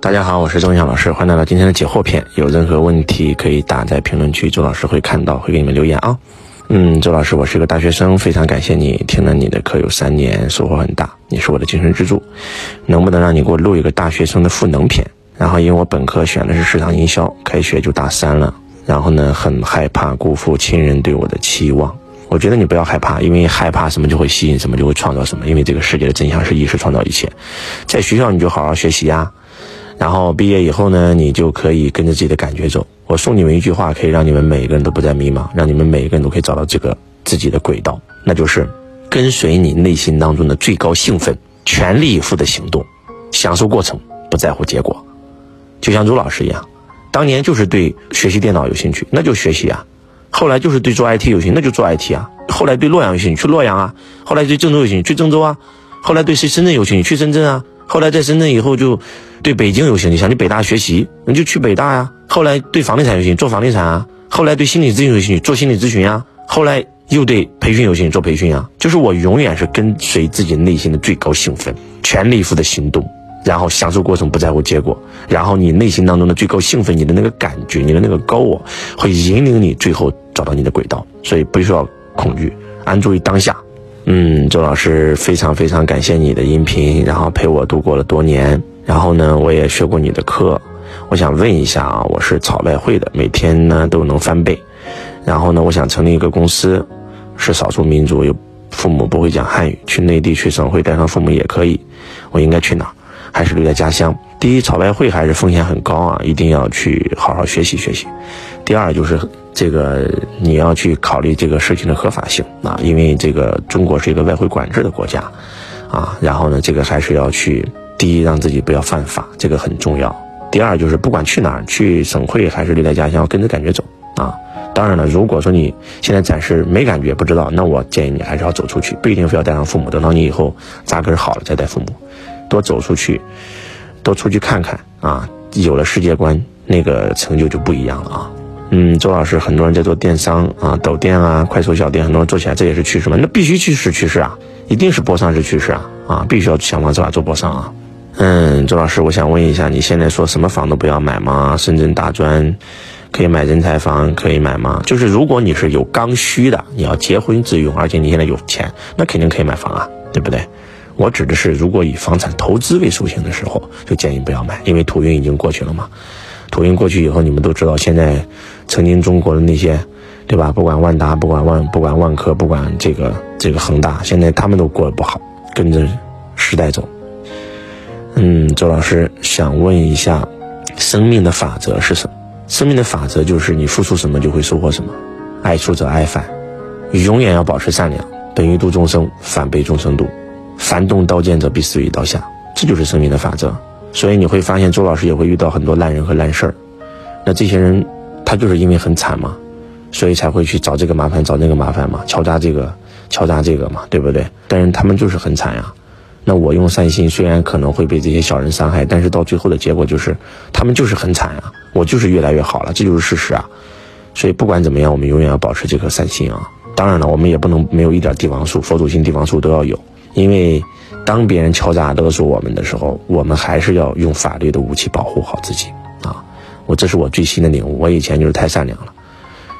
大家好，我是钟晓老师，欢迎来到今天的解惑篇。有任何问题可以打在评论区，周老师会看到，会给你们留言啊。嗯，周老师，我是一个大学生，非常感谢你听了你的课有三年，收获很大，你是我的精神支柱。能不能让你给我录一个大学生的赋能篇？然后因为我本科选的是市场营销，开学就大三了，然后呢，很害怕辜负亲人对我的期望。我觉得你不要害怕，因为害怕什么就会吸引什么，就会创造什么。因为这个世界的真相是意识创造一切。在学校你就好好学习呀。然后毕业以后呢，你就可以跟着自己的感觉走。我送你们一句话，可以让你们每个人都不再迷茫，让你们每一个人都可以找到这个自己的轨道，那就是跟随你内心当中的最高兴奋，全力以赴的行动，享受过程，不在乎结果。就像周老师一样，当年就是对学习电脑有兴趣，那就学习啊；后来就是对做 IT 有兴趣，那就做 IT 啊；后来对洛阳有兴趣，去洛阳啊；后来对郑州有兴趣，去郑州啊；后来对深深圳有兴趣，去深圳啊。后来在深圳以后就对北京有兴趣，想去北大学习，你就去北大呀。后来对房地产有兴趣，做房地产啊。后来对心理咨询有兴趣，做心理咨询啊。后来又对培训有兴趣，做培训啊。就是我永远是跟随自己内心的最高兴奋，全力以赴的行动，然后享受过程，不在乎结果。然后你内心当中的最高兴奋，你的那个感觉，你的那个高我，会引领你最后找到你的轨道。所以不需要恐惧，安住于当下。嗯，周老师非常非常感谢你的音频，然后陪我度过了多年，然后呢，我也学过你的课。我想问一下啊，我是草外汇的，每天呢都能翻倍，然后呢，我想成立一个公司，是少数民族，有父母不会讲汉语，去内地去省会带上父母也可以，我应该去哪？还是留在家乡？第一，炒外汇还是风险很高啊，一定要去好好学习学习。第二就是。这个你要去考虑这个事情的合法性啊，因为这个中国是一个外汇管制的国家，啊，然后呢，这个还是要去第一让自己不要犯法，这个很重要。第二就是不管去哪儿，去省会还是留在家乡，跟着感觉走啊。当然了，如果说你现在暂时没感觉不知道，那我建议你还是要走出去，不一定非要带上父母，等到你以后扎根好了再带父母，多走出去，多出去看看啊，有了世界观，那个成就就不一样了啊。嗯，周老师，很多人在做电商啊，抖店啊，快手小店，很多人做起来，这也是趋势嘛？那必须趋势趋势啊，一定是播上是趋势啊啊，必须要想方设法做播上啊。嗯，周老师，我想问一下，你现在说什么房都不要买吗？深圳大专可以买人才房，可以买吗？就是如果你是有刚需的，你要结婚自用，而且你现在有钱，那肯定可以买房啊，对不对？我指的是，如果以房产投资为属性的时候，就建议不要买，因为土运已经过去了嘛。抖音过去以后，你们都知道，现在曾经中国的那些，对吧？不管万达，不管万，不管万科，不管这个这个恒大，现在他们都过得不好，跟着时代走。嗯，周老师想问一下，生命的法则是什么？生命的法则就是你付出什么就会收获什么，爱出者爱返，永远要保持善良，本于度众生，反被众生度，凡动刀剑者必死于刀下，这就是生命的法则。所以你会发现，周老师也会遇到很多烂人和烂事儿。那这些人，他就是因为很惨嘛，所以才会去找这个麻烦，找那个麻烦嘛，敲诈这个，敲诈这个嘛，对不对？但是他们就是很惨呀。那我用善心，虽然可能会被这些小人伤害，但是到最后的结果就是，他们就是很惨啊。我就是越来越好了，这就是事实啊。所以不管怎么样，我们永远要保持这颗善心啊。当然了，我们也不能没有一点帝王术、佛祖心、帝王术都要有，因为。当别人敲诈勒索我们的时候，我们还是要用法律的武器保护好自己啊！我这是我最新的领悟。我以前就是太善良了，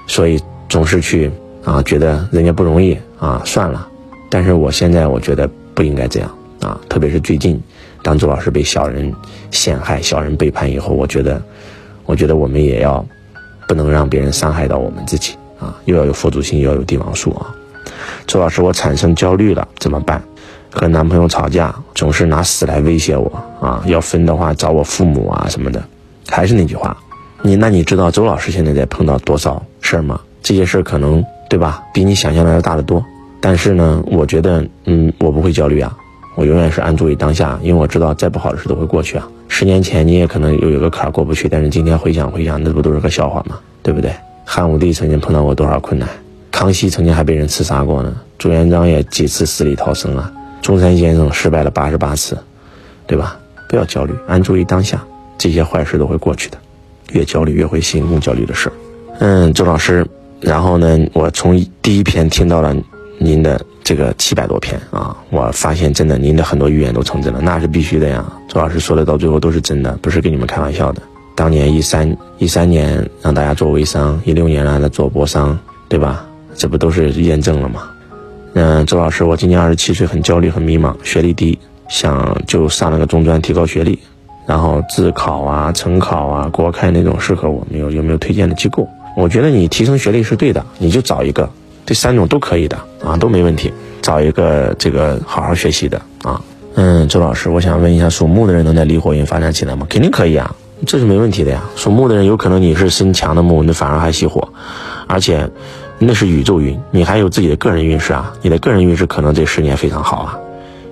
所以总是去啊，觉得人家不容易啊，算了。但是我现在我觉得不应该这样啊！特别是最近，当周老师被小人陷害、小人背叛以后，我觉得，我觉得我们也要不能让别人伤害到我们自己啊！又要有佛祖心，又要有帝王术啊！周老师，我产生焦虑了，怎么办？和男朋友吵架，总是拿死来威胁我啊！要分的话找我父母啊什么的。还是那句话，你那你知道周老师现在在碰到多少事儿吗？这些事儿可能对吧，比你想象的要大得多。但是呢，我觉得，嗯，我不会焦虑啊，我永远是安住于当下，因为我知道再不好的事都会过去啊。十年前你也可能有有个坎儿过不去，但是今天回想回想，那不都是个笑话吗？对不对？汉武帝曾经碰到过多少困难，康熙曾经还被人刺杀过呢，朱元璋也几次死里逃生啊。中山先生失败了八十八次，对吧？不要焦虑，安住于当下，这些坏事都会过去的。越焦虑越会吸引更焦虑的事儿。嗯，周老师，然后呢，我从第一篇听到了您的这个七百多篇啊，我发现真的您的很多预言都成真了，那是必须的呀。周老师说的到最后都是真的，不是跟你们开玩笑的。当年一三一三年让大家做微商，一六年让大家做博商，对吧？这不都是验证了吗？嗯，周老师，我今年二十七岁，很焦虑，很迷茫，学历低，想就上了个中专提高学历，然后自考啊、成考啊、国开那种适合我，没有有没有推荐的机构？我觉得你提升学历是对的，你就找一个，这三种都可以的啊，都没问题，找一个这个好好学习的啊。嗯，周老师，我想问一下，属木的人能在离火运发展起来吗？肯定可以啊，这是没问题的呀。属木的人有可能你是身强的木，那反而还熄火，而且。那是宇宙运，你还有自己的个人运势啊！你的个人运势可能这十年非常好啊，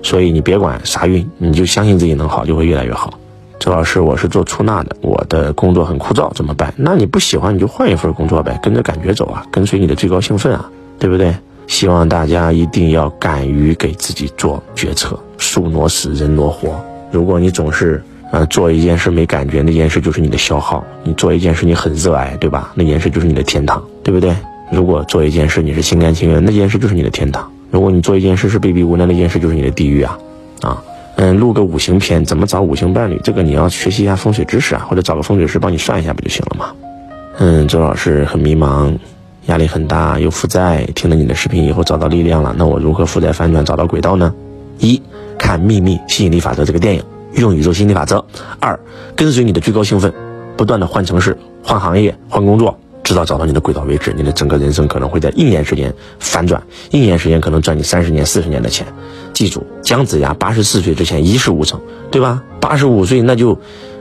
所以你别管啥运，你就相信自己能好，就会越来越好。周老师，我是做出纳的，我的工作很枯燥，怎么办？那你不喜欢你就换一份工作呗，跟着感觉走啊，跟随你的最高兴奋啊，对不对？希望大家一定要敢于给自己做决策，树挪死，人挪活。如果你总是呃做一件事没感觉，那件事就是你的消耗；你做一件事你很热爱，对吧？那件事就是你的天堂，对不对？如果做一件事你是心甘情愿，那件事就是你的天堂；如果你做一件事是被逼无奈，那件事就是你的地狱啊！啊，嗯，录个五行篇，怎么找五行伴侣？这个你要学习一下风水知识啊，或者找个风水师帮你算一下不就行了吗？嗯，周老师很迷茫，压力很大，有负债。听了你的视频以后找到力量了，那我如何负债反转，找到轨道呢？一看《秘密吸引力法则》这个电影，用宇宙心理法则；二跟随你的最高兴奋，不断的换城市、换行业、换工作。直到找到你的轨道为止，你的整个人生可能会在一年时间反转，一年时间可能赚你三十年、四十年的钱。记住，姜子牙八十四岁之前一事无成，对吧？八十五岁那就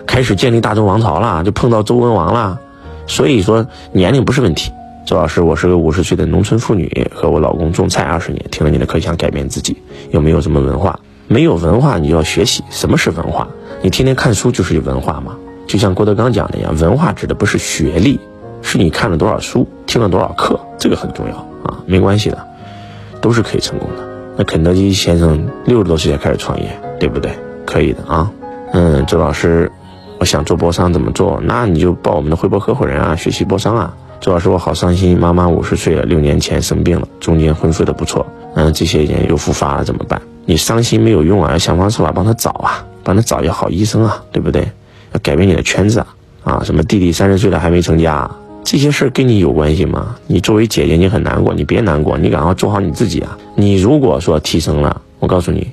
开始建立大周王朝了，就碰到周文王了。所以说年龄不是问题。周老师，我是个五十岁的农村妇女，和我老公种菜二十年，听了你的课想改变自己，有没有什么文化？没有文化，你就要学习。什么是文化？你天天看书就是有文化吗？就像郭德纲讲的一样，文化指的不是学历。是你看了多少书，听了多少课，这个很重要啊，没关系的，都是可以成功的。那肯德基先生六十多岁才开始创业，对不对？可以的啊。嗯，周老师，我想做播商怎么做？那你就报我们的汇博合伙人啊，学习播商啊。周老师，我好伤心，妈妈五十岁了，六年前生病了，中间恢复的不错，嗯，这些年又复发了，怎么办？你伤心没有用啊，要想方设法帮他找啊，帮他找一个好医生啊，对不对？要改变你的圈子啊，啊，什么弟弟三十岁了还没成家。这些事儿跟你有关系吗？你作为姐姐，你很难过，你别难过，你赶快做好你自己啊！你如果说提升了，我告诉你，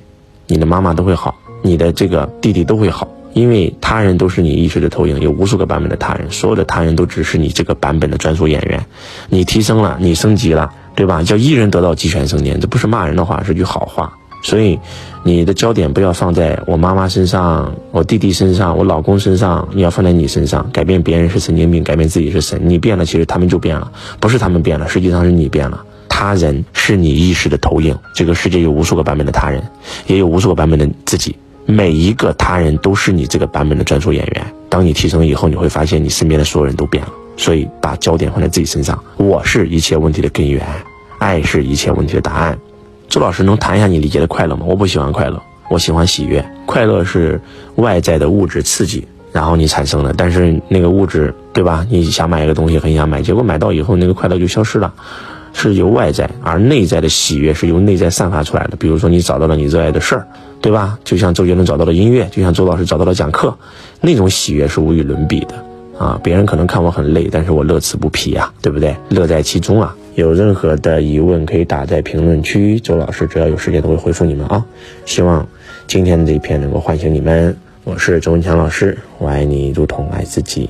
你的妈妈都会好，你的这个弟弟都会好，因为他人都是你意识的投影，有无数个版本的他人，所有的他人都只是你这个版本的专属演员。你提升了，你升级了，对吧？叫一人得道鸡犬升天，这不是骂人的话，是句好话。所以，你的焦点不要放在我妈妈身上、我弟弟身上、我老公身上，你要放在你身上。改变别人是神经病，改变自己是神。你变了，其实他们就变了，不是他们变了，实际上是你变了。他人是你意识的投影，这个世界有无数个版本的他人，也有无数个版本的自己。每一个他人都是你这个版本的专属演员。当你提升以后，你会发现你身边的所有人都变了。所以，把焦点放在自己身上。我是一切问题的根源，爱是一切问题的答案。周老师能谈一下你理解的快乐吗？我不喜欢快乐，我喜欢喜悦。快乐是外在的物质刺激，然后你产生的。但是那个物质，对吧？你想买一个东西，很想买，结果买到以后，那个快乐就消失了，是由外在，而内在的喜悦是由内在散发出来的。比如说，你找到了你热爱的事儿，对吧？就像周杰伦找到了音乐，就像周老师找到了讲课，那种喜悦是无与伦比的啊！别人可能看我很累，但是我乐此不疲呀，对不对？乐在其中啊！有任何的疑问可以打在评论区，周老师只要有时间都会回复你们啊！希望今天的这一篇能够唤醒你们。我是周文强老师，我爱你如同爱自己。